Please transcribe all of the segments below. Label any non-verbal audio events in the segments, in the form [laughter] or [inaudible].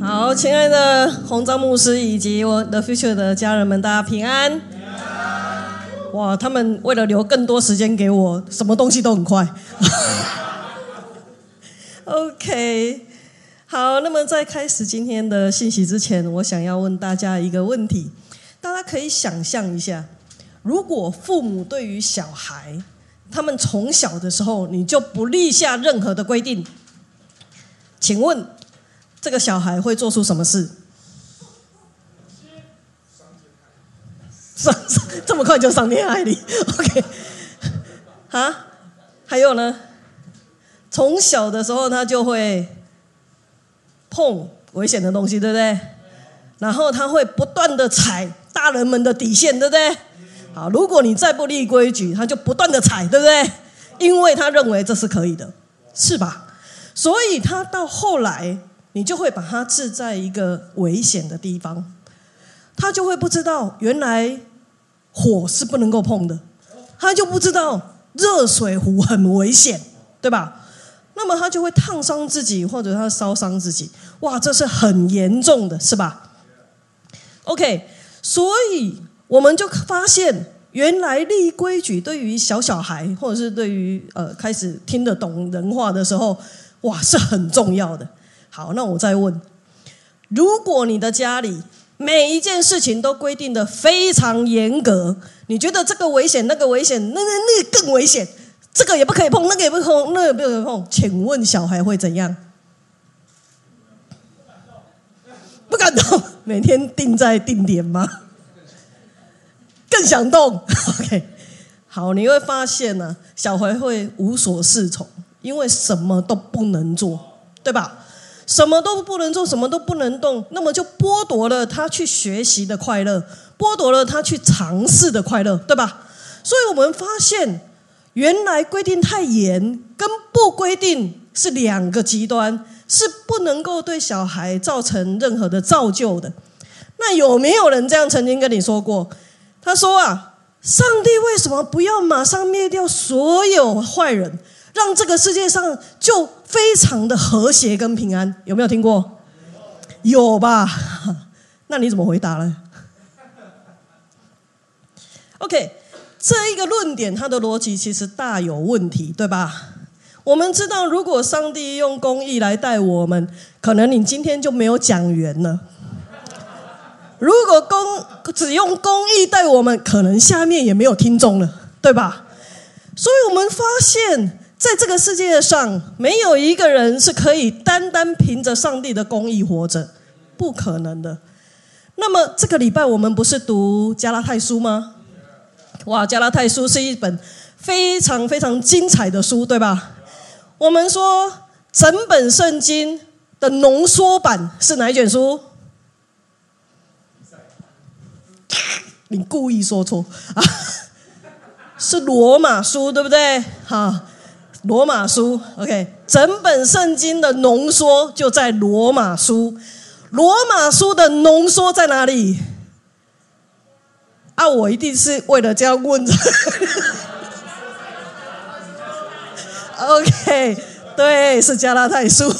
好，亲爱的红章牧师以及我的 future 的家人们，大家平安。哇，他们为了留更多时间给我，什么东西都很快。[laughs] OK，好，那么在开始今天的信息之前，我想要问大家一个问题：大家可以想象一下，如果父母对于小孩，他们从小的时候你就不立下任何的规定，请问这个小孩会做出什么事？上这么快就上天海里？OK，啊，还有呢？从小的时候他就会碰危险的东西，对不对？然后他会不断的踩大人们的底线，对不对？好，如果你再不立规矩，他就不断的踩，对不对？因为他认为这是可以的，是吧？所以他到后来，你就会把他置在一个危险的地方，他就会不知道原来火是不能够碰的，他就不知道热水壶很危险，对吧？那么他就会烫伤自己，或者他烧伤自己，哇，这是很严重的，是吧？OK，所以。我们就发现，原来立规矩对于小小孩，或者是对于呃开始听得懂人话的时候，哇，是很重要的。好，那我再问：如果你的家里每一件事情都规定的非常严格，你觉得这个危险，那个危险，那那那更危险，这个也不可以碰，那个也不碰，那个不可以碰，请问小孩会怎样？不敢动，每天定在定点吗？更想动，OK，好，你会发现呢，小孩会无所适从，因为什么都不能做，对吧？什么都不能做，什么都不能动，那么就剥夺了他去学习的快乐，剥夺了他去尝试的快乐，对吧？所以我们发现，原来规定太严跟不规定是两个极端，是不能够对小孩造成任何的造就的。那有没有人这样曾经跟你说过？他说啊，上帝为什么不要马上灭掉所有坏人，让这个世界上就非常的和谐跟平安？有没有听过？有吧？[laughs] 那你怎么回答呢？[laughs] OK，这一个论点，它的逻辑其实大有问题，对吧？我们知道，如果上帝用公义来待我们，可能你今天就没有讲员了。如果公只用公义待我们，可能下面也没有听众了，对吧？所以我们发现，在这个世界上，没有一个人是可以单单凭着上帝的公义活着，不可能的。那么这个礼拜我们不是读加拉太书吗？哇，加拉太书是一本非常非常精彩的书，对吧？我们说整本圣经的浓缩版是哪一卷书？你故意说错啊？是罗马书对不对？好，罗马书，OK，整本圣经的浓缩就在罗马书。罗马书的浓缩在哪里？啊，我一定是为了这样问的。[laughs] OK，对，是加拉太书。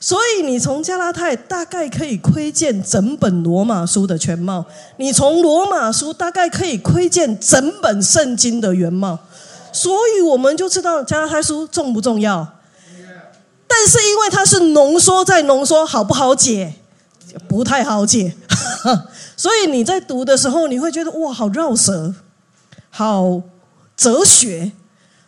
所以你从加拉太大概可以窥见整本罗马书的全貌，你从罗马书大概可以窥见整本圣经的原貌，所以我们就知道加拉太书重不重要。但是因为它是浓缩再浓缩，好不好解？不太好解。[laughs] 所以你在读的时候，你会觉得哇，好绕舌，好哲学，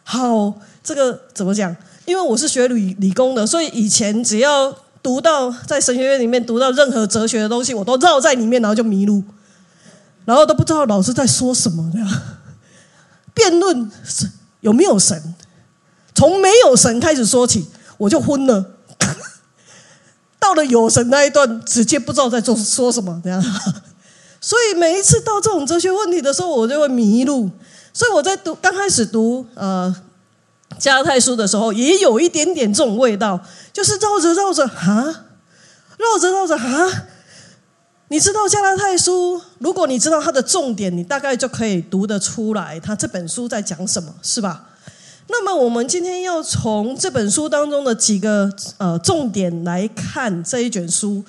好这个怎么讲？因为我是学理理工的，所以以前只要读到在神学院里面读到任何哲学的东西，我都绕在里面，然后就迷路，然后都不知道老师在说什么。这样辩论是有没有神？从没有神开始说起，我就昏了。[laughs] 到了有神那一段，直接不知道在做说什么。这样，[laughs] 所以每一次到这种哲学问题的时候，我就会迷路。所以我在读刚开始读呃。加拉太书的时候，也有一点点这种味道，就是绕着绕着啊，绕着绕着啊。你知道加拉太书，如果你知道它的重点，你大概就可以读得出来，它这本书在讲什么，是吧？那么我们今天要从这本书当中的几个呃重点来看这一卷书。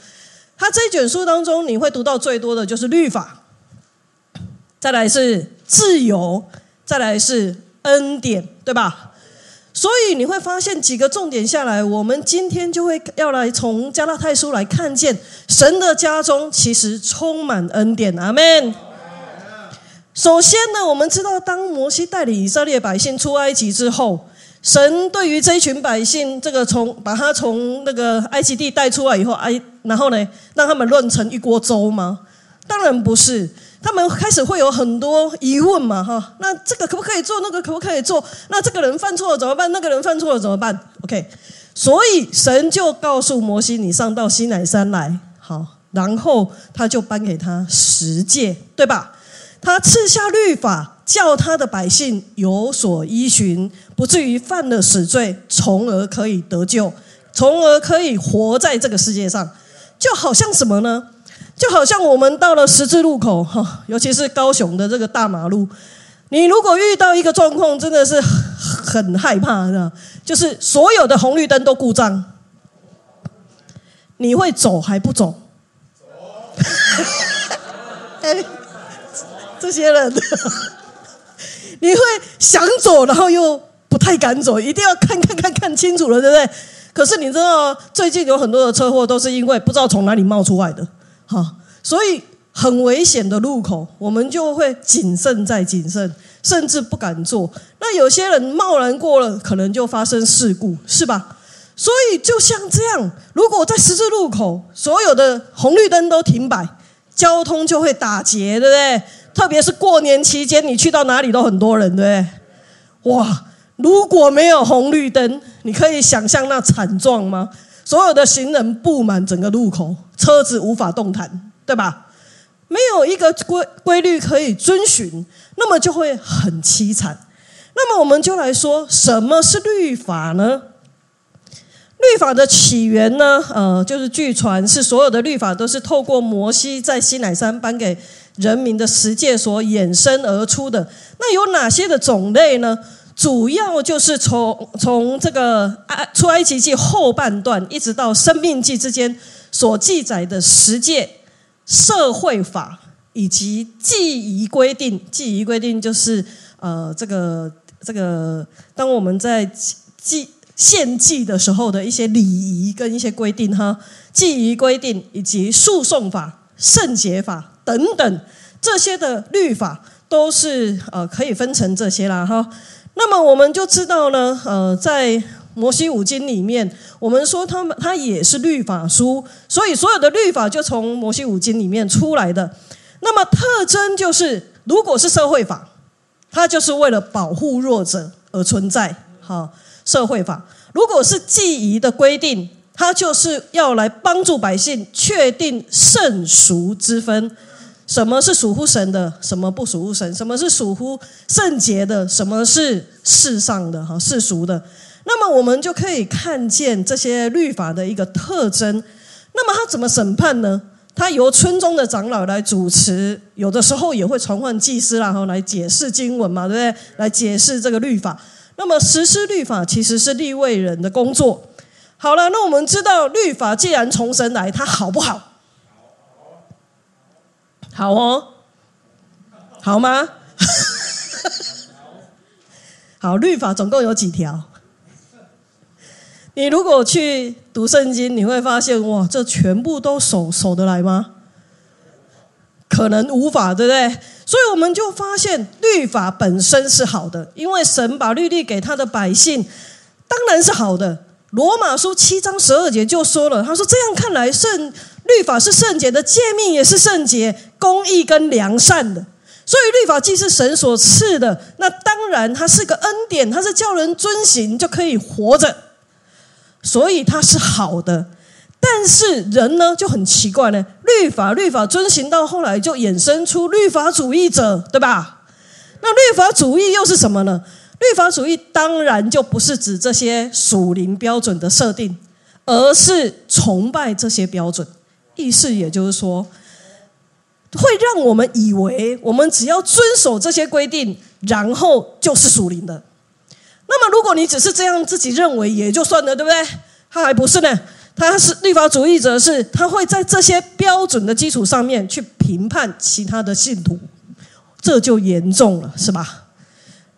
它这一卷书当中，你会读到最多的就是律法，再来是自由，再来是恩典，对吧？所以你会发现几个重点下来，我们今天就会要来从加拉太书来看见神的家中其实充满恩典。阿门。首先呢，我们知道当摩西带领以色列百姓出埃及之后，神对于这一群百姓，这个从把他从那个埃及地带出来以后，埃然后呢，让他们乱成一锅粥吗？当然不是。他们开始会有很多疑问嘛，哈，那这个可不可以做？那个可不可以做？那这个人犯错了怎么办？那个人犯错了怎么办？OK，所以神就告诉摩西：“你上到西乃山来，好。”然后他就颁给他十诫，对吧？他赐下律法，叫他的百姓有所依循，不至于犯了死罪，从而可以得救，从而可以活在这个世界上。就好像什么呢？就好像我们到了十字路口，哈，尤其是高雄的这个大马路，你如果遇到一个状况，真的是很害怕的，就是所有的红绿灯都故障，你会走还不走？[laughs] 哎，这些人，[laughs] 你会想走，然后又不太敢走，一定要看看看看清楚了，对不对？可是你知道，最近有很多的车祸都是因为不知道从哪里冒出来的。好，所以很危险的路口，我们就会谨慎再谨慎，甚至不敢做。那有些人贸然过了，可能就发生事故，是吧？所以就像这样，如果在十字路口，所有的红绿灯都停摆，交通就会打结，对不对？特别是过年期间，你去到哪里都很多人，对不对？哇，如果没有红绿灯，你可以想象那惨状吗？所有的行人布满整个路口，车子无法动弹，对吧？没有一个规规律可以遵循，那么就会很凄惨。那么我们就来说，什么是律法呢？律法的起源呢？呃，就是据传是所有的律法都是透过摩西在西乃山颁给人民的十诫所衍生而出的。那有哪些的种类呢？主要就是从从这个埃出埃及记后半段，一直到生命记之间所记载的十诫、社会法以及祭仪规定。祭仪规定就是呃，这个这个，当我们在祭献祭的时候的一些礼仪跟一些规定哈，祭仪规定以及诉讼法、圣洁法等等这些的律法，都是呃可以分成这些啦哈。那么我们就知道呢，呃，在摩西五经里面，我们说他们他也是律法书，所以所有的律法就从摩西五经里面出来的。那么特征就是，如果是社会法，它就是为了保护弱者而存在，好，社会法；如果是记忆的规定，它就是要来帮助百姓确定圣俗之分。什么是属乎神的？什么不属乎神？什么是属乎圣洁的？什么是世上的？哈，世俗的。那么我们就可以看见这些律法的一个特征。那么他怎么审判呢？他由村中的长老来主持，有的时候也会传唤祭司，然后来解释经文嘛，对不对？来解释这个律法。那么实施律法其实是立位人的工作。好了，那我们知道律法既然从神来，它好不好？好哦，好吗？[laughs] 好，律法总共有几条？你如果去读圣经，你会发现，哇，这全部都守守得来吗？可能无法，对不对？所以我们就发现，律法本身是好的，因为神把律例给他的百姓，当然是好的。罗马书七章十二节就说了，他说：“这样看来，圣律法是圣洁的，诫命也是圣洁、公义跟良善的。所以律法既是神所赐的，那当然它是个恩典，它是叫人遵行就可以活着，所以它是好的。但是人呢就很奇怪呢，律法律法遵行到后来就衍生出律法主义者，对吧？那律法主义又是什么呢？”律法主义当然就不是指这些属灵标准的设定，而是崇拜这些标准。意思也就是说，会让我们以为我们只要遵守这些规定，然后就是属灵的。那么，如果你只是这样自己认为也就算了，对不对？他还不是呢，他是律法主义者，是他会在这些标准的基础上面去评判其他的信徒，这就严重了，是吧？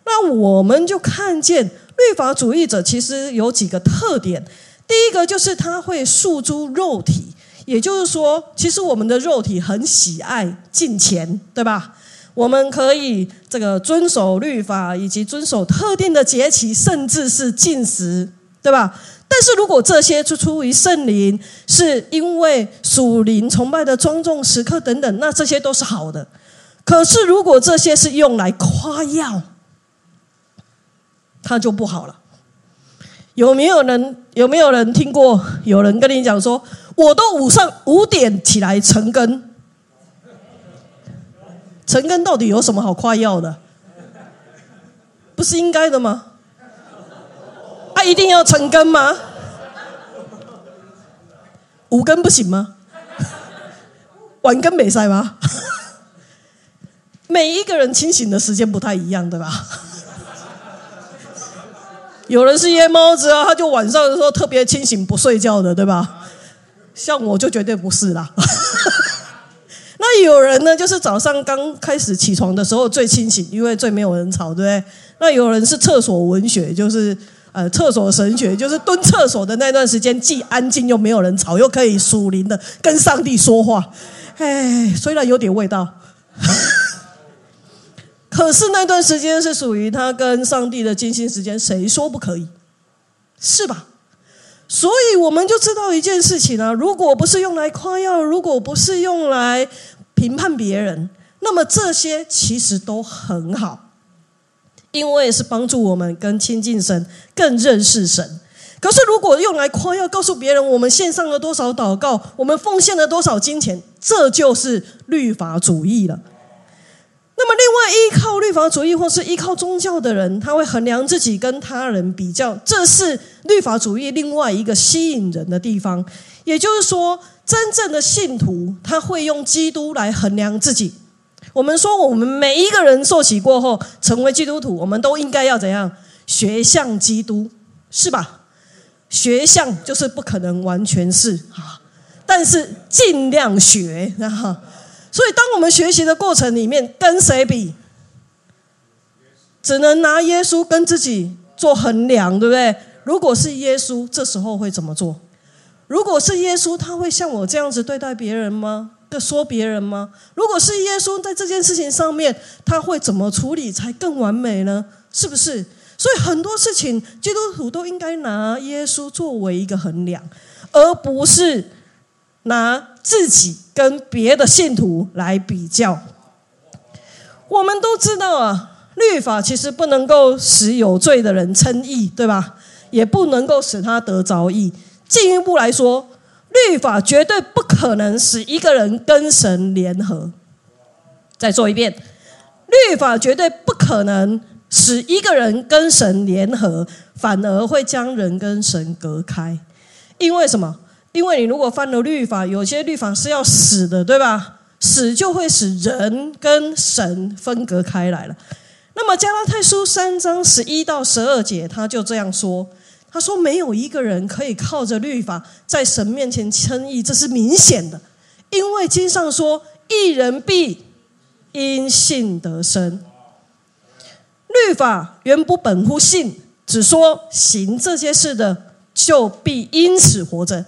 那我们就看见律法主义者其实有几个特点，第一个就是他会诉诸肉体，也就是说，其实我们的肉体很喜爱金钱，对吧？我们可以这个遵守律法，以及遵守特定的节期，甚至是禁食，对吧？但是如果这些是出于圣灵，是因为属灵崇拜的庄重时刻等等，那这些都是好的。可是如果这些是用来夸耀，它就不好了。有没有人？有没有人听过？有人跟你讲说，我都五上五点起来晨更。成根到底有什么好夸耀的？不是应该的吗？他一定要成根吗？五根不行吗？晚根没塞吗？[laughs] 每一个人清醒的时间不太一样，对吧？有人是夜猫子啊，他就晚上的时候特别清醒不睡觉的，对吧？像我就绝对不是啦。[laughs] 那有人呢，就是早上刚开始起床的时候最清醒，因为最没有人吵，对不对？那有人是厕所文学，就是呃厕所神学，就是蹲厕所的那段时间，既安静又没有人吵，又可以属灵的跟上帝说话。哎，虽然有点味道，[laughs] 可是那段时间是属于他跟上帝的精心时间，谁说不可以？是吧？所以我们就知道一件事情啊，如果不是用来夸耀，如果不是用来。评判别人，那么这些其实都很好，因为是帮助我们更亲近神、更认识神。可是如果用来夸耀，告诉别人我们献上了多少祷告，我们奉献了多少金钱，这就是律法主义了。那么，另外依靠律法主义或是依靠宗教的人，他会衡量自己跟他人比较，这是律法主义另外一个吸引人的地方。也就是说。真正的信徒，他会用基督来衡量自己。我们说，我们每一个人受洗过后成为基督徒，我们都应该要怎样学像基督，是吧？学像就是不可能完全是啊，但是尽量学啊。所以，当我们学习的过程里面，跟谁比？只能拿耶稣跟自己做衡量，对不对？如果是耶稣，这时候会怎么做？如果是耶稣，他会像我这样子对待别人吗？的说别人吗？如果是耶稣在这件事情上面，他会怎么处理才更完美呢？是不是？所以很多事情，基督徒都应该拿耶稣作为一个衡量，而不是拿自己跟别的信徒来比较。我们都知道啊，律法其实不能够使有罪的人称义，对吧？也不能够使他得着义。进一步来说，律法绝对不可能使一个人跟神联合。再说一遍，律法绝对不可能使一个人跟神联合，反而会将人跟神隔开。因为什么？因为你如果犯了律法，有些律法是要死的，对吧？死就会使人跟神分隔开来了。那么加拉太书三章十一到十二节，他就这样说。他说：“没有一个人可以靠着律法在神面前称义，这是明显的，因为经上说，一人必因信得生。律法原不本乎信，只说行这些事的就必因此活着。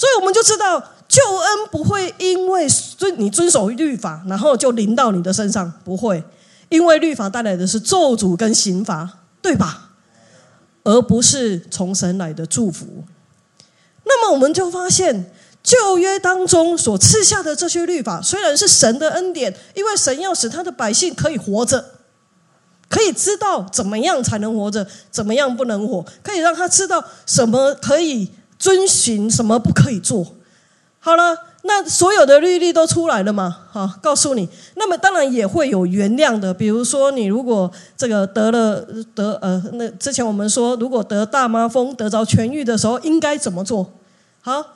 所以我们就知道，救恩不会因为遵你遵守律法，然后就临到你的身上，不会，因为律法带来的是咒诅跟刑罚，对吧？”而不是从神来的祝福，那么我们就发现旧约当中所赐下的这些律法，虽然是神的恩典，因为神要使他的百姓可以活着，可以知道怎么样才能活着，怎么样不能活，可以让他知道什么可以遵循，什么不可以做。好了。那所有的律例都出来了嘛？好，告诉你。那么当然也会有原谅的，比如说你如果这个得了得呃，那之前我们说，如果得大麻风得着痊愈的时候，应该怎么做？好，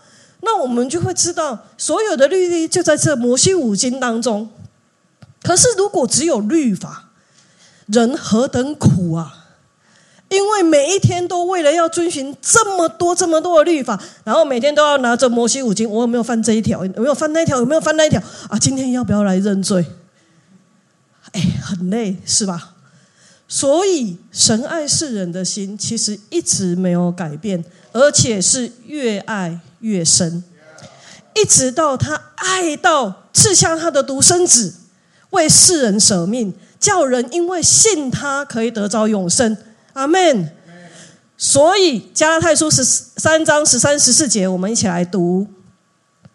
那我们就会知道所有的律例就在这摩西五经当中。可是如果只有律法，人何等苦啊！因为每一天都为了要遵循这么多、这么多的律法，然后每天都要拿着摩西五经，我有没有犯这一条？有没有犯那一条？有没有犯那一条？啊，今天要不要来认罪？哎，很累，是吧？所以，神爱世人的心其实一直没有改变，而且是越爱越深，一直到他爱到赐下他的独生子，为世人舍命，叫人因为信他可以得着永生。阿门。所以，加拉太书十三章十三十四节，我们一起来读。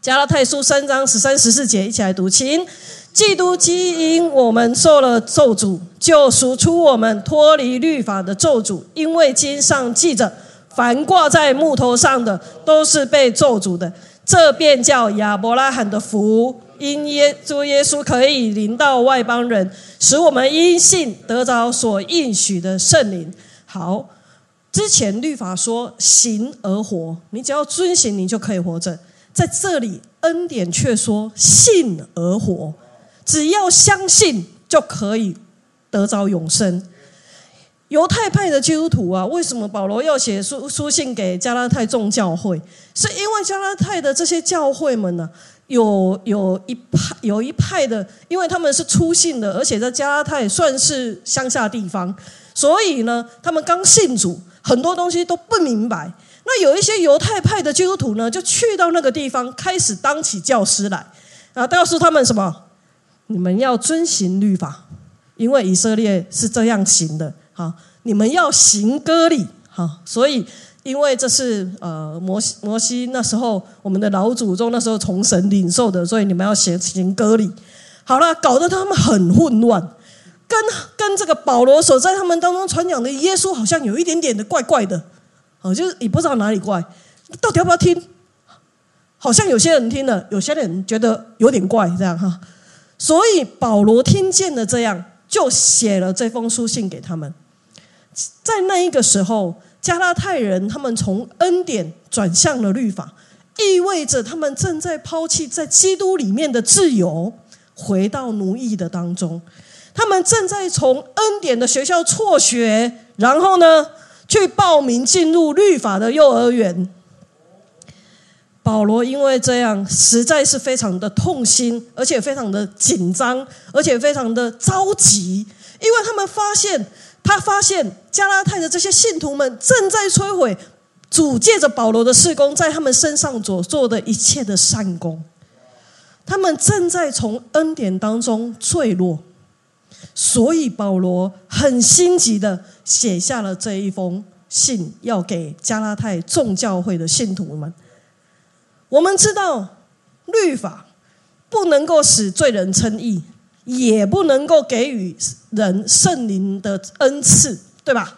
加拉太书三章十三十四节，一起来读，请。基督基因我们受了咒诅，就赎出我们脱离律法的咒诅。因为经上记着，凡挂在木头上的，都是被咒诅的。这便叫亚伯拉罕的福，因耶主耶稣可以临到外邦人，使我们因信得着所应许的圣灵。好，之前律法说行而活，你只要遵行，你就可以活着。在这里，恩典却说信而活。只要相信就可以得着永生。犹太派的基督徒啊，为什么保罗要写书书信给加拉太众教会？是因为加拉太的这些教会们呢，有有一派有一派的，因为他们是出信的，而且在加拉太算是乡下地方，所以呢，他们刚信主，很多东西都不明白。那有一些犹太派的基督徒呢，就去到那个地方，开始当起教师来啊，告诉他们什么？你们要遵行律法，因为以色列是这样行的。哈，你们要行割礼。哈，所以因为这是呃摩西摩西那时候我们的老祖宗那时候从神领受的，所以你们要行行割礼。好了，搞得他们很混乱，跟跟这个保罗所在他们当中传讲的耶稣好像有一点点的怪怪的。哦，就是也不知道哪里怪，到底要不要听？好像有些人听了，有些人觉得有点怪，这样哈。所以保罗听见了这样，就写了这封书信给他们。在那一个时候，加拉太人他们从恩典转向了律法，意味着他们正在抛弃在基督里面的自由，回到奴役的当中。他们正在从恩典的学校辍学，然后呢，去报名进入律法的幼儿园。保罗因为这样实在是非常的痛心，而且非常的紧张，而且非常的着急，因为他们发现，他发现加拉太的这些信徒们正在摧毁主借着保罗的事工在他们身上所做的一切的善功，他们正在从恩典当中坠落，所以保罗很心急的写下了这一封信，要给加拉太众教会的信徒们。我们知道，律法不能够使罪人称义，也不能够给予人圣灵的恩赐，对吧？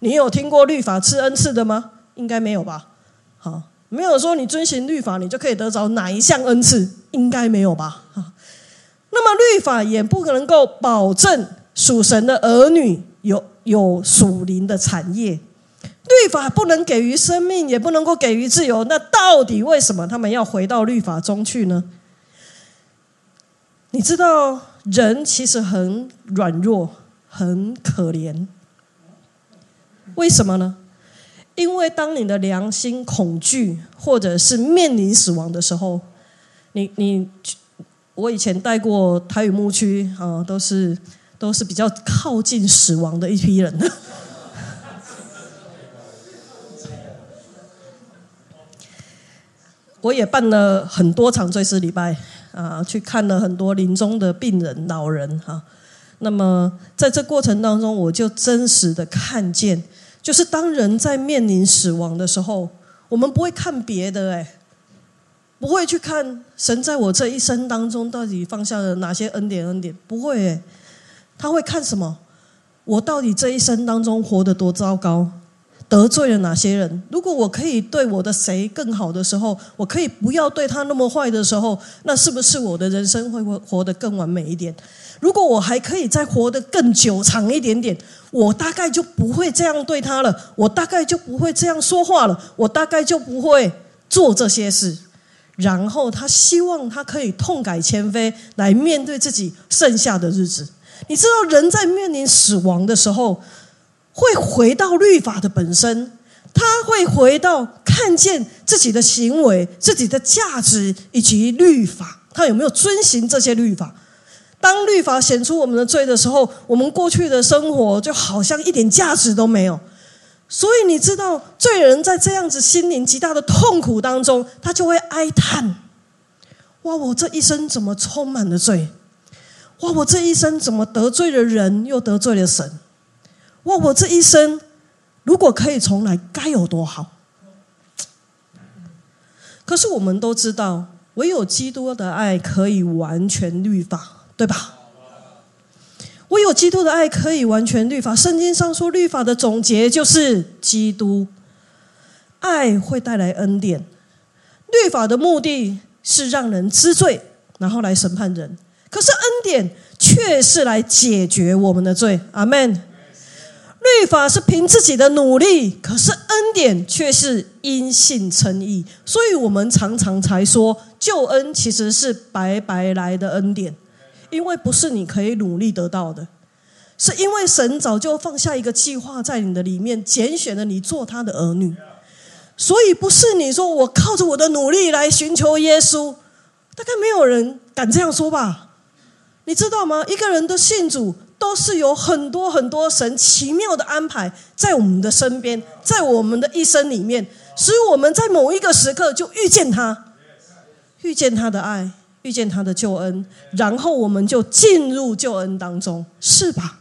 你有听过律法赐恩赐的吗？应该没有吧？好，没有说你遵循律法，你就可以得着哪一项恩赐？应该没有吧？那么律法也不能够保证属神的儿女有有属灵的产业。律法不能给予生命，也不能够给予自由。那到底为什么他们要回到律法中去呢？你知道，人其实很软弱，很可怜。为什么呢？因为当你的良心恐惧，或者是面临死亡的时候，你你我以前带过台语牧区啊，都是都是比较靠近死亡的一批人。[laughs] 我也办了很多场追思礼拜啊，去看了很多临终的病人、老人哈。那么在这过程当中，我就真实的看见，就是当人在面临死亡的时候，我们不会看别的，哎，不会去看神在我这一生当中到底放下了哪些恩典，恩典不会，他会看什么？我到底这一生当中活得多糟糕？得罪了哪些人？如果我可以对我的谁更好的时候，我可以不要对他那么坏的时候，那是不是我的人生会活活得更完美一点？如果我还可以再活得更久长一点点，我大概就不会这样对他了，我大概就不会这样说话了，我大概就不会做这些事。然后他希望他可以痛改前非，来面对自己剩下的日子。你知道，人在面临死亡的时候。会回到律法的本身，他会回到看见自己的行为、自己的价值以及律法，他有没有遵循这些律法？当律法显出我们的罪的时候，我们过去的生活就好像一点价值都没有。所以你知道，罪人在这样子心灵极大的痛苦当中，他就会哀叹：“哇，我这一生怎么充满了罪？哇，我这一生怎么得罪了人，又得罪了神？哇，我这一生如果可以重来，该有多好！”可是我们都知道，唯有基督的爱可以完全律法。对吧？我有基督的爱可以完全律法。圣经上说，律法的总结就是基督。爱会带来恩典。律法的目的是让人知罪，然后来审判人。可是恩典却是来解决我们的罪。阿门。律法是凭自己的努力，可是恩典却是因信称义。所以我们常常才说，救恩其实是白白来的恩典。因为不是你可以努力得到的，是因为神早就放下一个计划在你的里面，拣选了你做他的儿女，所以不是你说我靠着我的努力来寻求耶稣，大概没有人敢这样说吧？你知道吗？一个人的信主都是有很多很多神奇妙的安排在我们的身边，在我们的一生里面，使我们在某一个时刻就遇见他，遇见他的爱。遇见他的救恩，然后我们就进入救恩当中，是吧？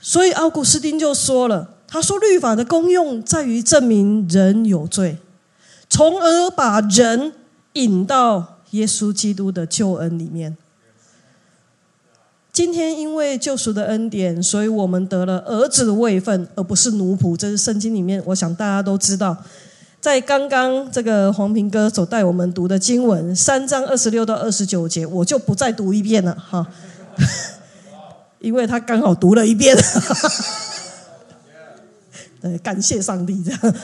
所以奥古斯丁就说了，他说律法的功用在于证明人有罪，从而把人引到耶稣基督的救恩里面。今天因为救赎的恩典，所以我们得了儿子的位分，而不是奴仆。这是圣经里面，我想大家都知道。在刚刚这个黄平哥所带我们读的经文三章二十六到二十九节，我就不再读一遍了哈，[laughs] 因为他刚好读了一遍。[laughs] 对，感谢上帝这样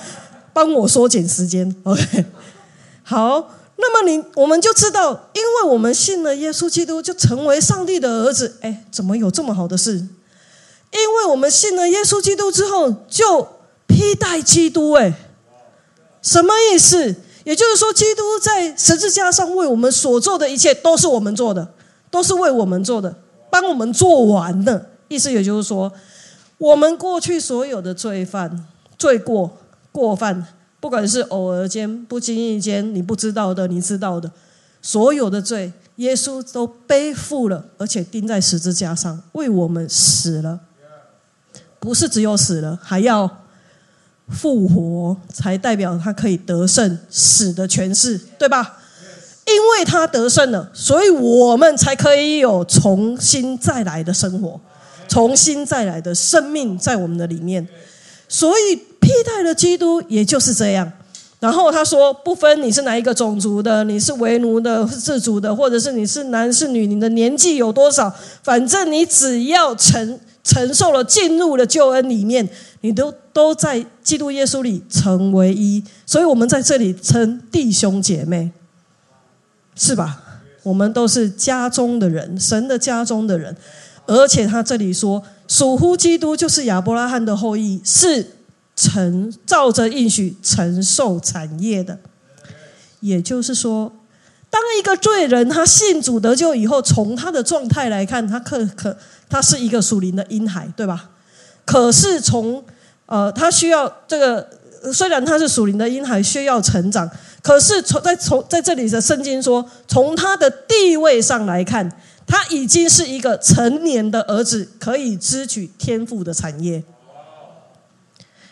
帮我缩减时间。OK，好，那么你我们就知道，因为我们信了耶稣基督，就成为上帝的儿子。哎，怎么有这么好的事？因为我们信了耶稣基督之后，就披戴基督。哎。什么意思？也就是说，基督在十字架上为我们所做的一切，都是我们做的，都是为我们做的，帮我们做完的。意思也就是说，我们过去所有的罪犯、罪过、过犯，不管是偶尔间、不经意间，你不知道的、你知道的，所有的罪，耶稣都背负了，而且钉在十字架上为我们死了。不是只有死了，还要。复活才代表他可以得胜死的权势，对吧？因为他得胜了，所以我们才可以有重新再来的生活，重新再来的生命在我们的里面。所以替代了基督，也就是这样。然后他说，不分你是哪一个种族的，你是为奴的、是自主的，或者是你是男是女，你的年纪有多少，反正你只要承承受了进入了救恩里面。你都都在基督耶稣里成为一，所以我们在这里称弟兄姐妹，是吧？我们都是家中的人，神的家中的人。而且他这里说，属乎基督就是亚伯拉罕的后裔，是承照着应许承受产业的。也就是说，当一个罪人他信主得救以后，从他的状态来看，他可可他是一个属灵的婴孩，对吧？可是从呃，他需要这个，虽然他是属灵的婴孩，需要成长。可是从在从在这里的圣经说，从他的地位上来看，他已经是一个成年的儿子，可以支取天赋的产业。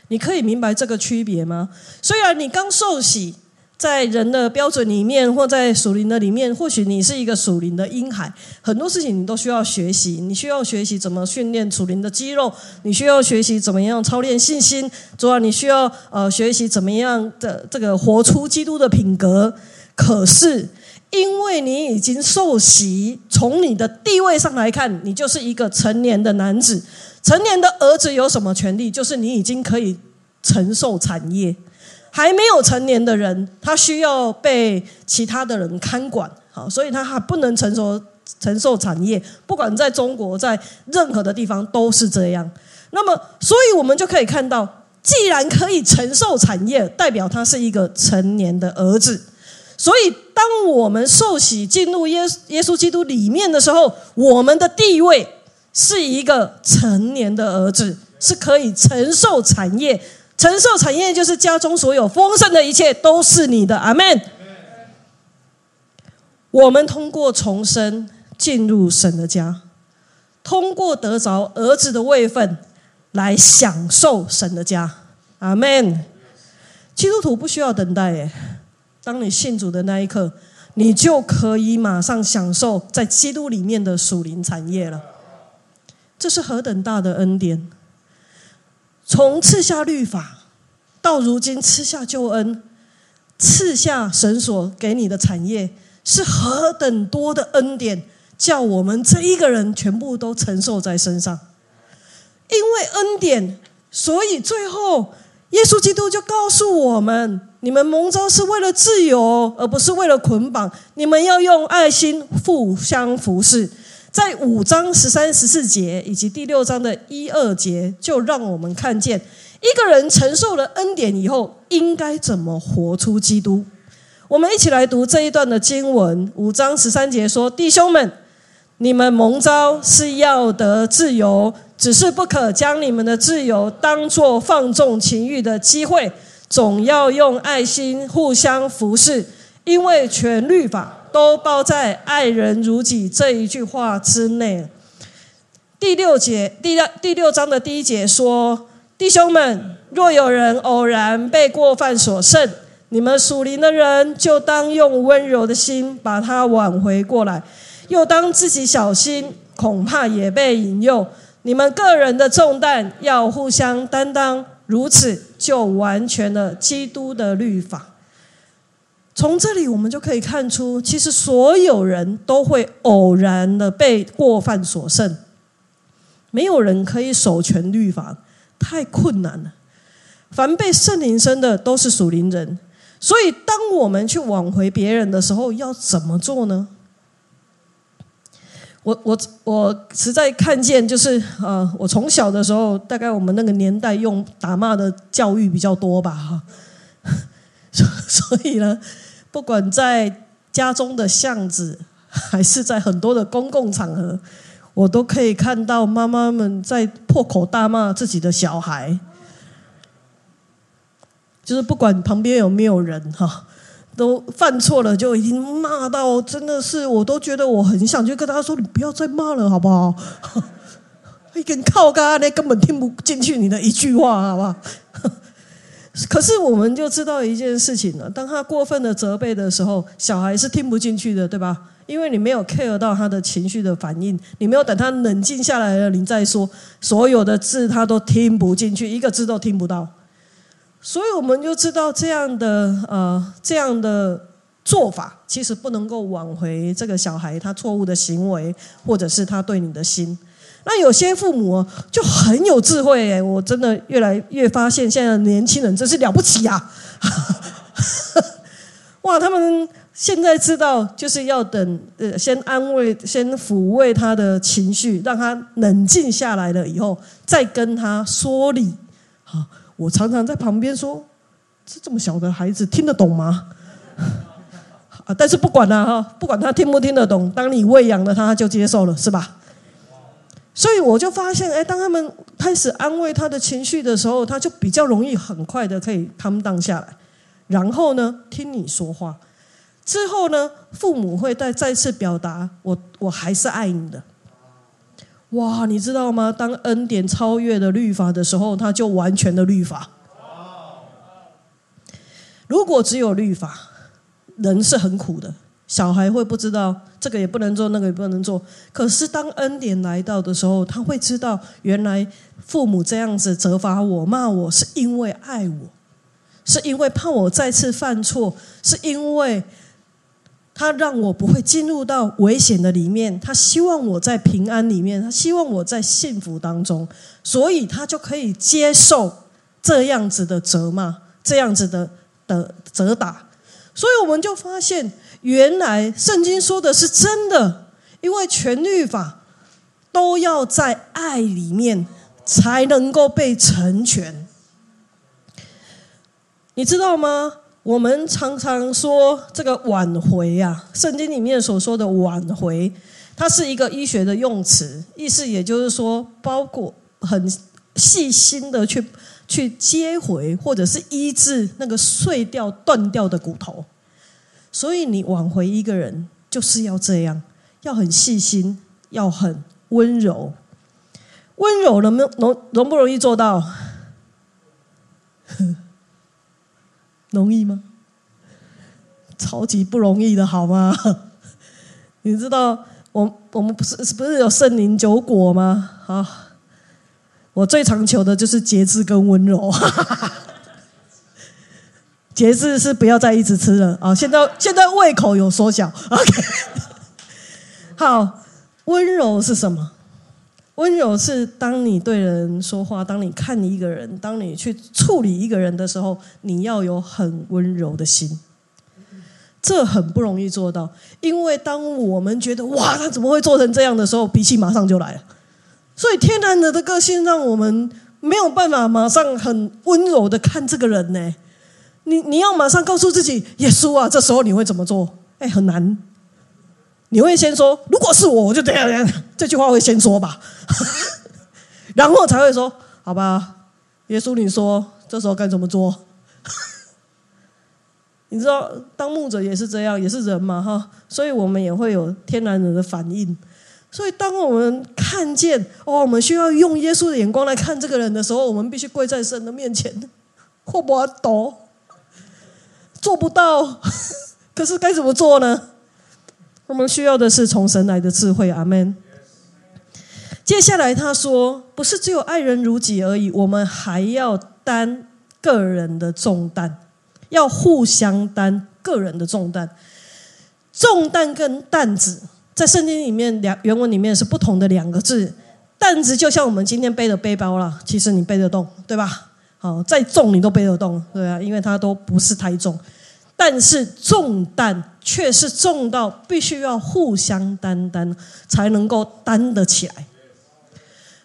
你可以明白这个区别吗？虽然你刚受洗。在人的标准里面，或在属灵的里面，或许你是一个属灵的婴孩，很多事情你都需要学习。你需要学习怎么训练属灵的肌肉，你需要学习怎么样操练信心。主要你需要呃学习怎么样的这个活出基督的品格。可是因为你已经受洗，从你的地位上来看，你就是一个成年的男子。成年的儿子有什么权利？就是你已经可以承受产业。还没有成年的人，他需要被其他的人看管，好，所以他还不能承受承受产业，不管在中国，在任何的地方都是这样。那么，所以我们就可以看到，既然可以承受产业，代表他是一个成年的儿子。所以，当我们受洗进入耶耶稣基督里面的时候，我们的地位是一个成年的儿子，是可以承受产业。承受产业就是家中所有丰盛的一切都是你的。阿门。我们通过重生进入神的家，通过得着儿子的位分。来享受神的家，阿门。基督徒不需要等待耶，当你信主的那一刻，你就可以马上享受在基督里面的属灵产业了。这是何等大的恩典！从赐下律法到如今赐下救恩，赐下神所给你的产业，是何等多的恩典，叫我们这一个人全部都承受在身上。因为恩典，所以最后耶稣基督就告诉我们：你们蒙召是为了自由，而不是为了捆绑。你们要用爱心互相服侍。在五章十三、十四节以及第六章的一二节，就让我们看见一个人承受了恩典以后，应该怎么活出基督。我们一起来读这一段的经文。五章十三节说：“弟兄们，你们蒙召是要得自由。”只是不可将你们的自由当作放纵情欲的机会，总要用爱心互相服侍，因为全律法都包在“爱人如己”这一句话之内。第六节第六第六章的第一节说：“弟兄们，若有人偶然被过犯所胜，你们属灵的人就当用温柔的心把他挽回过来，又当自己小心，恐怕也被引诱。”你们个人的重担要互相担当，如此就完全了基督的律法。从这里我们就可以看出，其实所有人都会偶然的被过犯所胜，没有人可以守全律法，太困难了。凡被圣灵生的都是属灵人，所以当我们去挽回别人的时候，要怎么做呢？我我我实在看见，就是呃，我从小的时候，大概我们那个年代用打骂的教育比较多吧，哈。[laughs] 所所以呢，不管在家中的巷子，[laughs] 还是在很多的公共场合，我都可以看到妈妈们在破口大骂自己的小孩，就是不管旁边有没有人，哈。都犯错了，就已经骂到真的是，我都觉得我很想去跟他说：“你不要再骂了，好不好？” [laughs] 一根靠杆，那根本听不进去你的一句话，好不好？可是我们就知道一件事情了：当他过分的责备的时候，小孩是听不进去的，对吧？因为你没有 care 到他的情绪的反应，你没有等他冷静下来了，你再说所有的字，他都听不进去，一个字都听不到。所以我们就知道这样的呃这样的做法，其实不能够挽回这个小孩他错误的行为，或者是他对你的心。那有些父母就很有智慧哎，我真的越来越发现，现在的年轻人真是了不起呀！[laughs] 哇，他们现在知道就是要等呃，先安慰、先抚慰他的情绪，让他冷静下来了以后，再跟他说理。好。我常常在旁边说：“这这么小的孩子听得懂吗？” [laughs] 啊，但是不管了哈，不管他听不听得懂，当你喂养了他，就接受了，是吧？所以我就发现，哎，当他们开始安慰他的情绪的时候，他就比较容易很快的可以摊荡下来，然后呢，听你说话。之后呢，父母会再再次表达：“我我还是爱你的。”哇，你知道吗？当恩典超越了律法的时候，他就完全的律法。如果只有律法，人是很苦的。小孩会不知道这个也不能做，那个也不能做。可是当恩典来到的时候，他会知道，原来父母这样子责罚我、骂我，是因为爱我，是因为怕我再次犯错，是因为。他让我不会进入到危险的里面，他希望我在平安里面，他希望我在幸福当中，所以他就可以接受这样子的责骂，这样子的的责打。所以我们就发现，原来圣经说的是真的，因为全律法都要在爱里面才能够被成全。你知道吗？我们常常说这个挽回啊，圣经里面所说的挽回，它是一个医学的用词，意思也就是说，包括很细心的去去接回，或者是医治那个碎掉、断掉的骨头。所以你挽回一个人，就是要这样，要很细心，要很温柔。温柔能不容容不容易做到？[laughs] 容易吗？超级不容易的，好吗？[laughs] 你知道，我我们不是不是有圣灵九果吗？啊，我最常求的就是节制跟温柔。[laughs] 节制是不要再一直吃了啊！现在现在胃口有缩小。OK，[laughs] 好，温柔是什么？温柔是当你对人说话，当你看你一个人，当你去处理一个人的时候，你要有很温柔的心。这很不容易做到，因为当我们觉得哇，他怎么会做成这样的时候，脾气马上就来了。所以天然的的个性让我们没有办法马上很温柔的看这个人呢。你你要马上告诉自己，耶稣啊，这时候你会怎么做？哎，很难。你会先说，如果是我，我就这样这样。这句话会先说吧，[laughs] 然后才会说，好吧，耶稣，你说这时候该怎么做？[laughs] 你知道，当牧者也是这样，也是人嘛，哈，所以我们也会有天然人的反应。所以，当我们看见哦，我们需要用耶稣的眼光来看这个人的时候，我们必须跪在神的面前，或不懂，做不到，[laughs] 可是该怎么做呢？我们需要的是从神来的智慧，阿门。接下来他说，不是只有爱人如己而已，我们还要担个人的重担，要互相担个人的重担。重担跟担子在圣经里面两原文里面是不同的两个字。担子就像我们今天背的背包了，其实你背得动，对吧？好，再重你都背得动，对啊，因为它都不是太重。但是重担却是重到必须要互相担当才能够担得起来。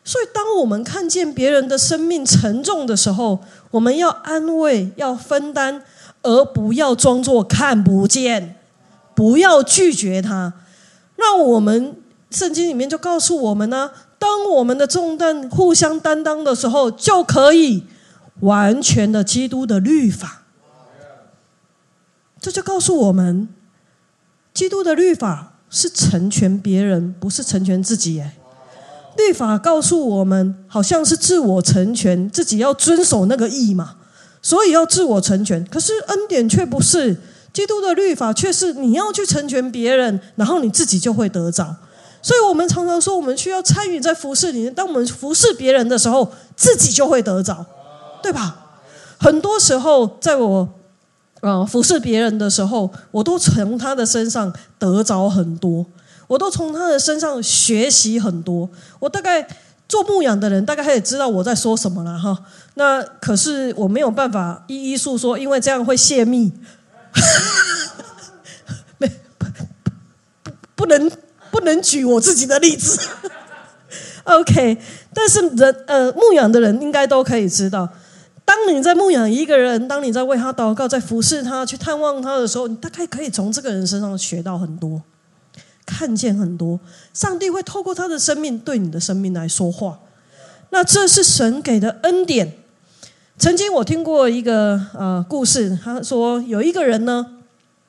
所以，当我们看见别人的生命沉重的时候，我们要安慰、要分担，而不要装作看不见，不要拒绝他。那我们圣经里面就告诉我们呢：当我们的重担互相担当的时候，就可以完全的基督的律法。这就告诉我们，基督的律法是成全别人，不是成全自己。哎，律法告诉我们，好像是自我成全，自己要遵守那个义嘛，所以要自我成全。可是恩典却不是，基督的律法却是你要去成全别人，然后你自己就会得着。所以我们常常说，我们需要参与在服侍里面。当我们服侍别人的时候，自己就会得着，对吧？很多时候，在我。啊，服侍别人的时候，我都从他的身上得着很多，我都从他的身上学习很多。我大概做牧养的人，大概他也知道我在说什么了哈。那可是我没有办法一一诉说，因为这样会泄密，[laughs] 没不不能不能举我自己的例子。OK，但是人呃牧养的人应该都可以知道。当你在牧养一个人，当你在为他祷告、在服侍他、去探望他的时候，你大概可以从这个人身上学到很多，看见很多。上帝会透过他的生命对你的生命来说话。那这是神给的恩典。曾经我听过一个呃故事，他说有一个人呢，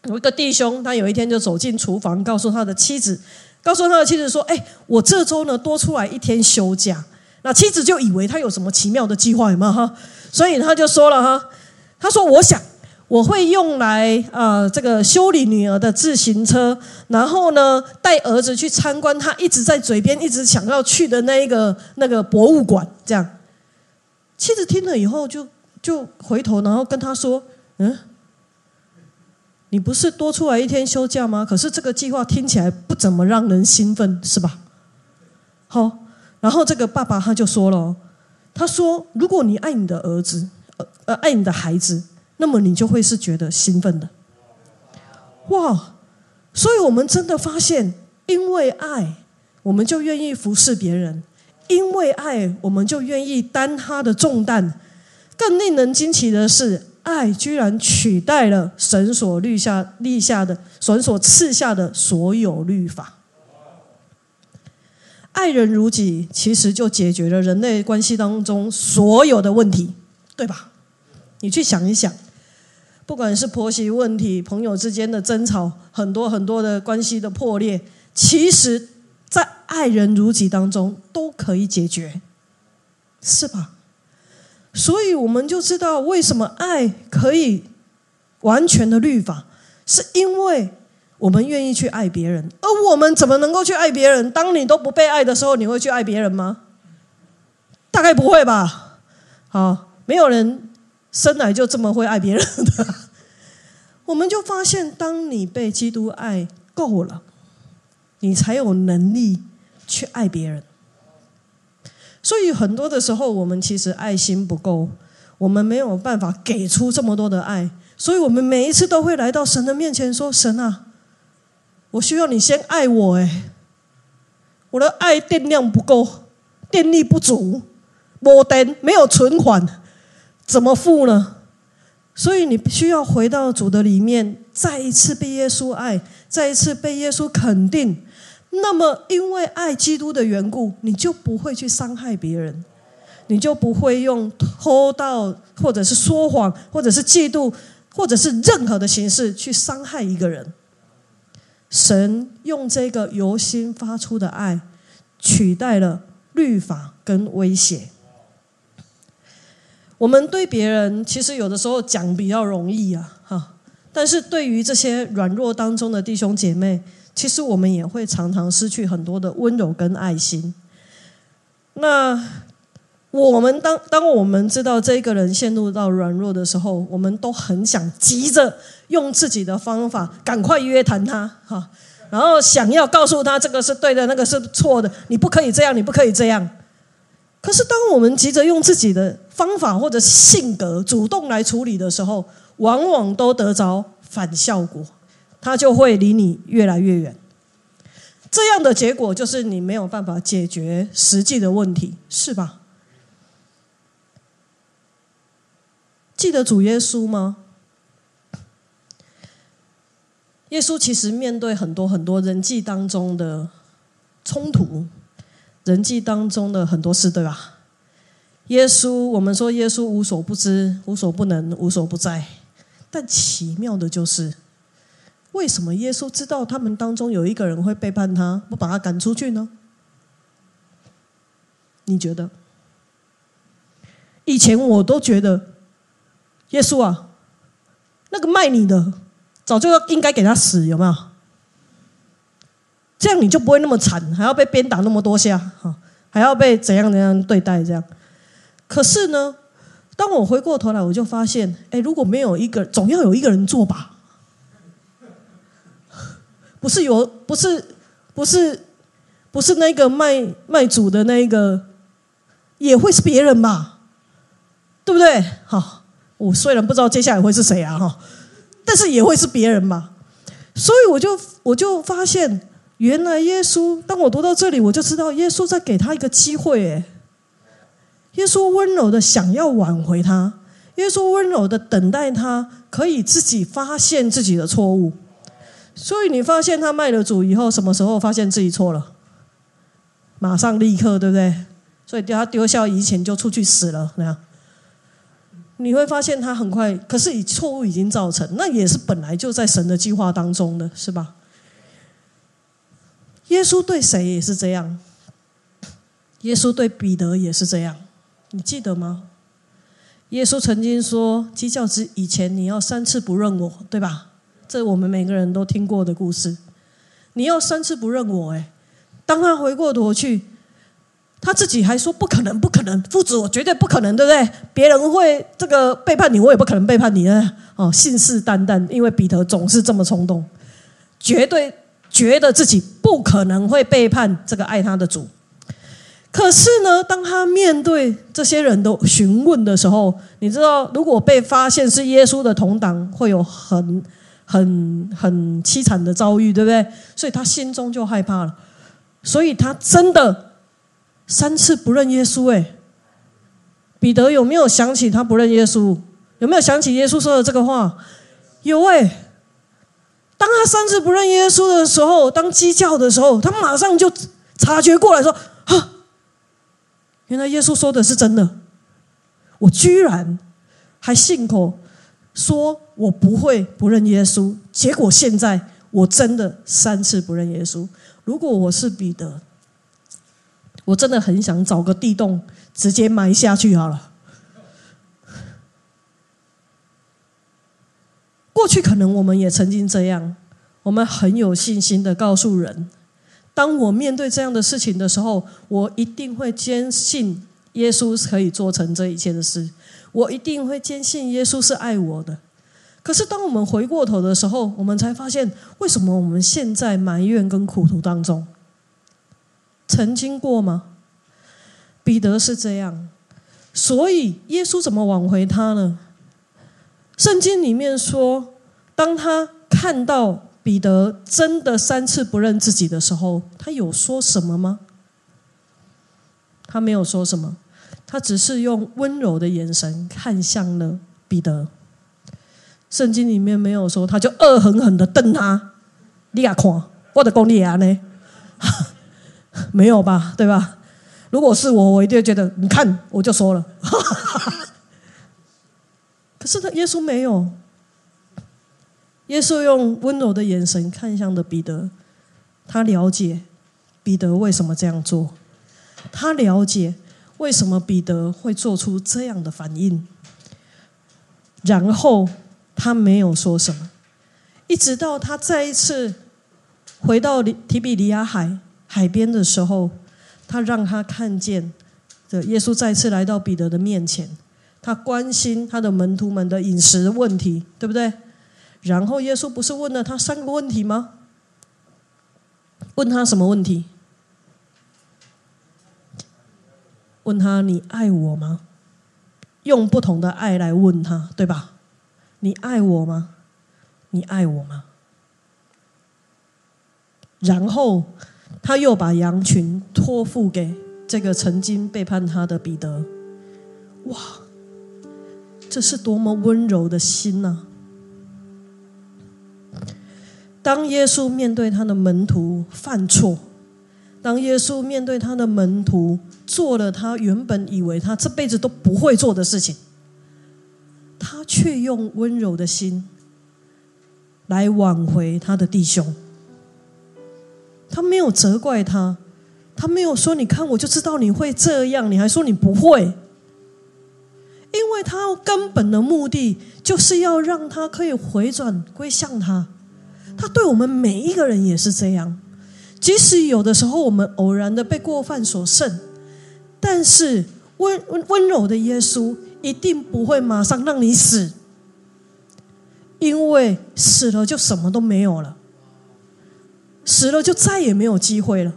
有一个弟兄，他有一天就走进厨房，告诉他的妻子，告诉他的妻子说：“哎，我这周呢多出来一天休假。”那妻子就以为他有什么奇妙的计划，有没有哈？所以他就说了哈，他说：“我想我会用来啊，这个修理女儿的自行车，然后呢，带儿子去参观他一直在嘴边一直想要去的那一个那个博物馆。”这样，妻子听了以后就就回头，然后跟他说：“嗯，你不是多出来一天休假吗？可是这个计划听起来不怎么让人兴奋，是吧？”好，然后这个爸爸他就说了。他说：“如果你爱你的儿子，呃呃，爱你的孩子，那么你就会是觉得兴奋的。哇！所以我们真的发现，因为爱，我们就愿意服侍别人；因为爱，我们就愿意担他的重担。更令人惊奇的是，爱居然取代了神所立下立下的、神所赐下的所有律法。爱人如己，其实就解决了人类关系当中所有的问题，对吧？你去想一想，不管是婆媳问题、朋友之间的争吵，很多很多的关系的破裂，其实，在爱人如己当中都可以解决，是吧？所以我们就知道为什么爱可以完全的律法，是因为。我们愿意去爱别人，而我们怎么能够去爱别人？当你都不被爱的时候，你会去爱别人吗？大概不会吧。好，没有人生来就这么会爱别人的。[laughs] 我们就发现，当你被基督爱够了，你才有能力去爱别人。所以很多的时候，我们其实爱心不够，我们没有办法给出这么多的爱，所以我们每一次都会来到神的面前说：“神啊。”我需要你先爱我哎，我的爱电量不够，电力不足，没电没有存款，怎么付呢？所以你需要回到主的里面，再一次被耶稣爱，再一次被耶稣肯定。那么，因为爱基督的缘故，你就不会去伤害别人，你就不会用偷盗，或者是说谎，或者是嫉妒，或者是任何的形式去伤害一个人。神用这个由心发出的爱，取代了律法跟威胁。我们对别人其实有的时候讲比较容易啊，哈，但是对于这些软弱当中的弟兄姐妹，其实我们也会常常失去很多的温柔跟爱心。那我们当当我们知道这个人陷入到软弱的时候，我们都很想急着用自己的方法赶快约谈他，哈，然后想要告诉他这个是对的，那个是错的，你不可以这样，你不可以这样。可是当我们急着用自己的方法或者性格主动来处理的时候，往往都得着反效果，他就会离你越来越远。这样的结果就是你没有办法解决实际的问题，是吧？记得主耶稣吗？耶稣其实面对很多很多人际当中的冲突，人际当中的很多事，对吧？耶稣，我们说耶稣无所不知、无所不能、无所不在，但奇妙的就是，为什么耶稣知道他们当中有一个人会背叛他，不把他赶出去呢？你觉得？以前我都觉得。耶稣啊，那个卖你的，早就应该给他死，有没有？这样你就不会那么惨，还要被鞭打那么多下，哈，还要被怎样怎样对待？这样。可是呢，当我回过头来，我就发现，哎，如果没有一个，总要有一个人做吧？不是有，不是，不是，不是那个卖卖主的那一个，也会是别人吧？对不对？好。我虽然不知道接下来会是谁啊哈，但是也会是别人嘛。所以我就我就发现，原来耶稣，当我读到这里，我就知道耶稣在给他一个机会。哎，耶稣温柔的想要挽回他，耶稣温柔的等待他可以自己发现自己的错误。所以你发现他卖了主以后，什么时候发现自己错了？马上立刻，对不对？所以他丢下遗钱就出去死了，那样。你会发现他很快，可是以错误已经造成，那也是本来就在神的计划当中的，是吧？耶稣对谁也是这样，耶稣对彼得也是这样，你记得吗？耶稣曾经说：“鸡叫之以前，你要三次不认我，对吧？”这我们每个人都听过的故事。你要三次不认我，哎，当他回过头去。他自己还说不可能，不可能，父子我绝对不可能，对不对？别人会这个背叛你，我也不可能背叛你啊！哦，信誓旦旦，因为彼得总是这么冲动，绝对觉得自己不可能会背叛这个爱他的主。可是呢，当他面对这些人的询问的时候，你知道，如果被发现是耶稣的同党，会有很很很凄惨的遭遇，对不对？所以他心中就害怕了，所以他真的三次不认耶稣。哎，彼得有没有想起他不认耶稣？有没有想起耶稣说的这个话？有哎。当他三次不认耶稣的时候，当鸡叫的时候，他马上就察觉过来说：“啊，原来耶稣说的是真的。我居然还信口说我不会不认耶稣，结果现在我真的三次不认耶稣。如果我是彼得，我真的很想找个地洞直接埋下去好了。”过去可能我们也曾经这样，我们很有信心的告诉人：，当我面对这样的事情的时候，我一定会坚信耶稣可以做成这一切的事，我一定会坚信耶稣是爱我的。可是当我们回过头的时候，我们才发现，为什么我们现在埋怨跟苦读当中？曾经过吗？彼得是这样，所以耶稣怎么挽回他呢？圣经里面说，当他看到彼得真的三次不认自己的时候，他有说什么吗？他没有说什么，他只是用温柔的眼神看向了彼得。圣经里面没有说，他就恶狠狠的瞪他。你亚看，我的功力啊呢？[laughs] 没有吧？对吧？如果是我，我一定觉得，你看，我就说了。[laughs] 可是他耶稣没有，耶稣用温柔的眼神看向了彼得，他了解彼得为什么这样做，他了解为什么彼得会做出这样的反应，然后他没有说什么，一直到他再一次回到提比利亚海海边的时候，他让他看见的耶稣再次来到彼得的面前。他关心他的门徒们的饮食问题，对不对？然后耶稣不是问了他三个问题吗？问他什么问题？问他你爱我吗？用不同的爱来问他，对吧？你爱我吗？你爱我吗？然后他又把羊群托付给这个曾经背叛他的彼得。哇！这是多么温柔的心呐！当耶稣面对他的门徒犯错，当耶稣面对他的门徒做了他原本以为他这辈子都不会做的事情，他却用温柔的心来挽回他的弟兄。他没有责怪他，他没有说：“你看，我就知道你会这样。”你还说你不会。因为他根本的目的就是要让他可以回转归向他，他对我们每一个人也是这样。即使有的时候我们偶然的被过犯所胜，但是温温柔的耶稣一定不会马上让你死，因为死了就什么都没有了，死了就再也没有机会了。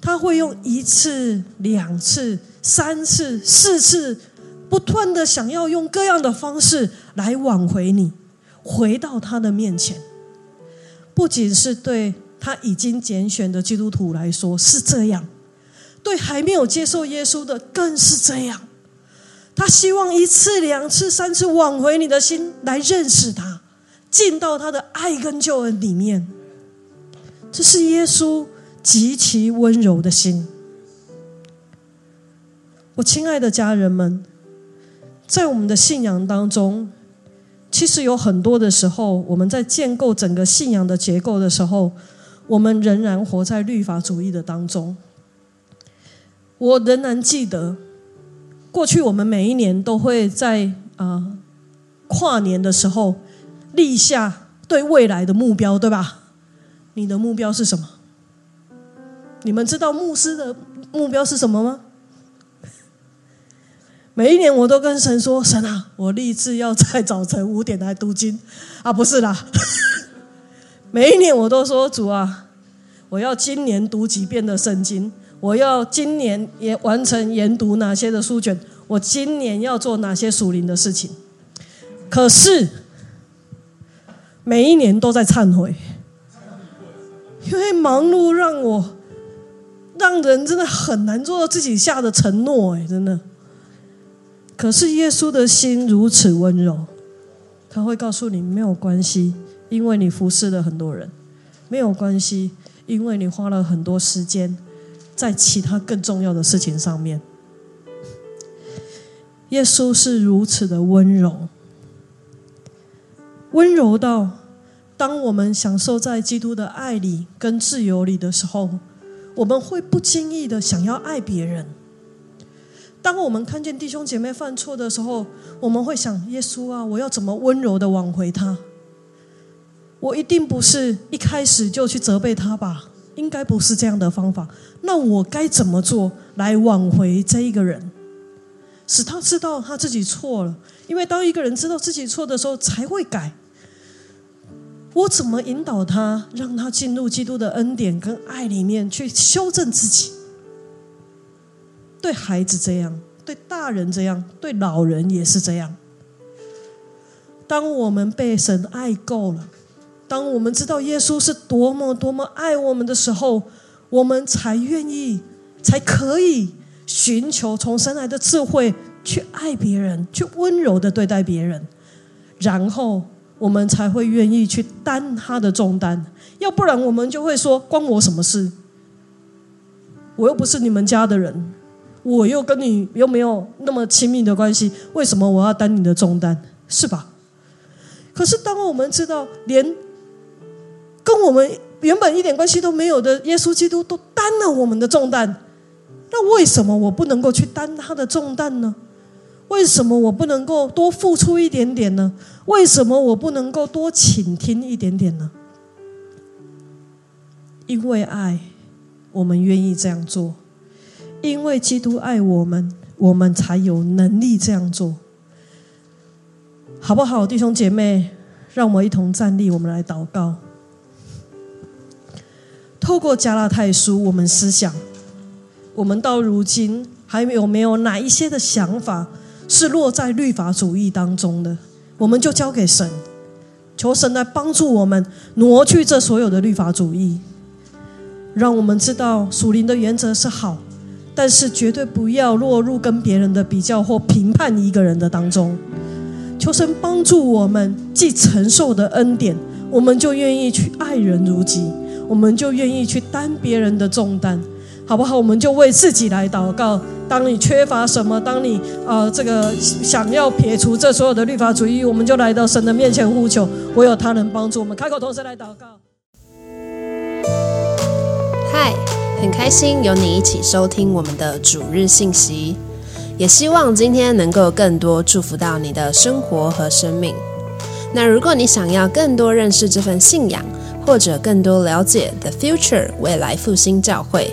他会用一次、两次、三次、四次。不断的想要用各样的方式来挽回你，回到他的面前。不仅是对他已经拣选的基督徒来说是这样，对还没有接受耶稣的更是这样。他希望一次、两次、三次挽回你的心，来认识他，进到他的爱跟救恩里面。这是耶稣极其温柔的心。我亲爱的家人们。在我们的信仰当中，其实有很多的时候，我们在建构整个信仰的结构的时候，我们仍然活在律法主义的当中。我仍然记得，过去我们每一年都会在啊跨年的时候立下对未来的目标，对吧？你的目标是什么？你们知道牧师的目标是什么吗？[laughs] 每一年我都跟神说：“神啊，我立志要在早晨五点来读经啊，不是啦。[laughs] ”每一年我都说：“主啊，我要今年读几遍的圣经，我要今年也完成研读哪些的书卷，我今年要做哪些属灵的事情。”可是每一年都在忏悔，因为忙碌让我让人真的很难做到自己下的承诺，哎，真的。可是耶稣的心如此温柔，他会告诉你没有关系，因为你服侍了很多人，没有关系，因为你花了很多时间在其他更重要的事情上面。耶稣是如此的温柔。温柔到，当我们享受在基督的爱里跟自由里的时候，我们会不经意的想要爱别人。当我们看见弟兄姐妹犯错的时候，我们会想：耶稣啊，我要怎么温柔的挽回他？我一定不是一开始就去责备他吧？应该不是这样的方法。那我该怎么做来挽回这一个人？使他知道他自己错了，因为当一个人知道自己错的时候，才会改。我怎么引导他，让他进入基督的恩典跟爱里面去修正自己？对孩子这样，对大人这样，对老人也是这样。当我们被神爱够了，当我们知道耶稣是多么多么爱我们的时候，我们才愿意，才可以。寻求从神来的智慧去爱别人，去温柔的对待别人，然后我们才会愿意去担他的重担。要不然，我们就会说：“关我什么事？我又不是你们家的人，我又跟你又没有那么亲密的关系，为什么我要担你的重担？是吧？”可是，当我们知道连跟我们原本一点关系都没有的耶稣基督都担了我们的重担。那为什么我不能够去担他的重担呢？为什么我不能够多付出一点点呢？为什么我不能够多倾听一点点呢？因为爱，我们愿意这样做；因为基督爱我们，我们才有能力这样做，好不好，弟兄姐妹？让我们一同站立，我们来祷告。透过加拉太书，我们思想。我们到如今还有没有哪一些的想法是落在律法主义当中的？我们就交给神，求神来帮助我们挪去这所有的律法主义，让我们知道属灵的原则是好，但是绝对不要落入跟别人的比较或评判一个人的当中。求神帮助我们，既承受的恩典，我们就愿意去爱人如己，我们就愿意去担别人的重担。好不好？我们就为自己来祷告。当你缺乏什么，当你啊这个想要撇除这所有的律法主义，我们就来到神的面前呼求，唯有他能帮助我们。开口同时来祷告。嗨，很开心有你一起收听我们的主日信息，也希望今天能够更多祝福到你的生活和生命。那如果你想要更多认识这份信仰，或者更多了解 The Future 未来复兴教会。